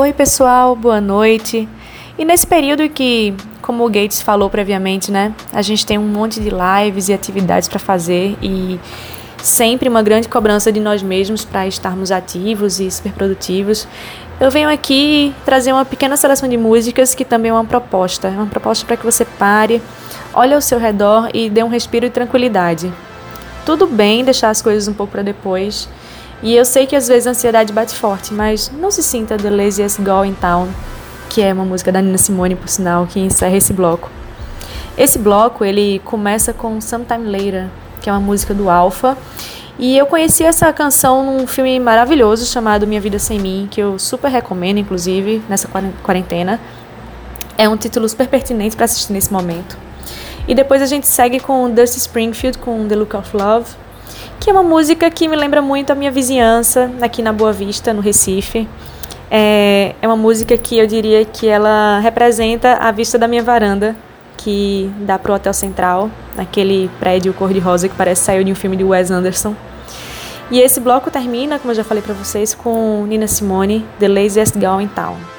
Oi, pessoal, boa noite. E nesse período que, como o Gates falou previamente, né, a gente tem um monte de lives e atividades para fazer e sempre uma grande cobrança de nós mesmos para estarmos ativos e super produtivos. Eu venho aqui trazer uma pequena seleção de músicas que também é uma proposta, é uma proposta para que você pare, olhe ao seu redor e dê um respiro de tranquilidade. Tudo bem deixar as coisas um pouco para depois e eu sei que às vezes a ansiedade bate forte, mas não se sinta The Laziest Girl in Town, que é uma música da Nina Simone, por sinal, que encerra esse bloco. Esse bloco, ele começa com Sometime Later, que é uma música do Alpha, e eu conheci essa canção num filme maravilhoso chamado Minha Vida Sem Mim, que eu super recomendo, inclusive, nessa quarentena. É um título super pertinente para assistir nesse momento. E depois a gente segue com Dusty Springfield com The Look of Love, que é uma música que me lembra muito a minha vizinhança aqui na Boa Vista, no Recife. É, é uma música que eu diria que ela representa a vista da minha varanda, que dá pro Hotel Central, naquele prédio cor-de-rosa que parece sair de um filme de Wes Anderson. E esse bloco termina, como eu já falei para vocês, com Nina Simone, The Laziest Girl in Town.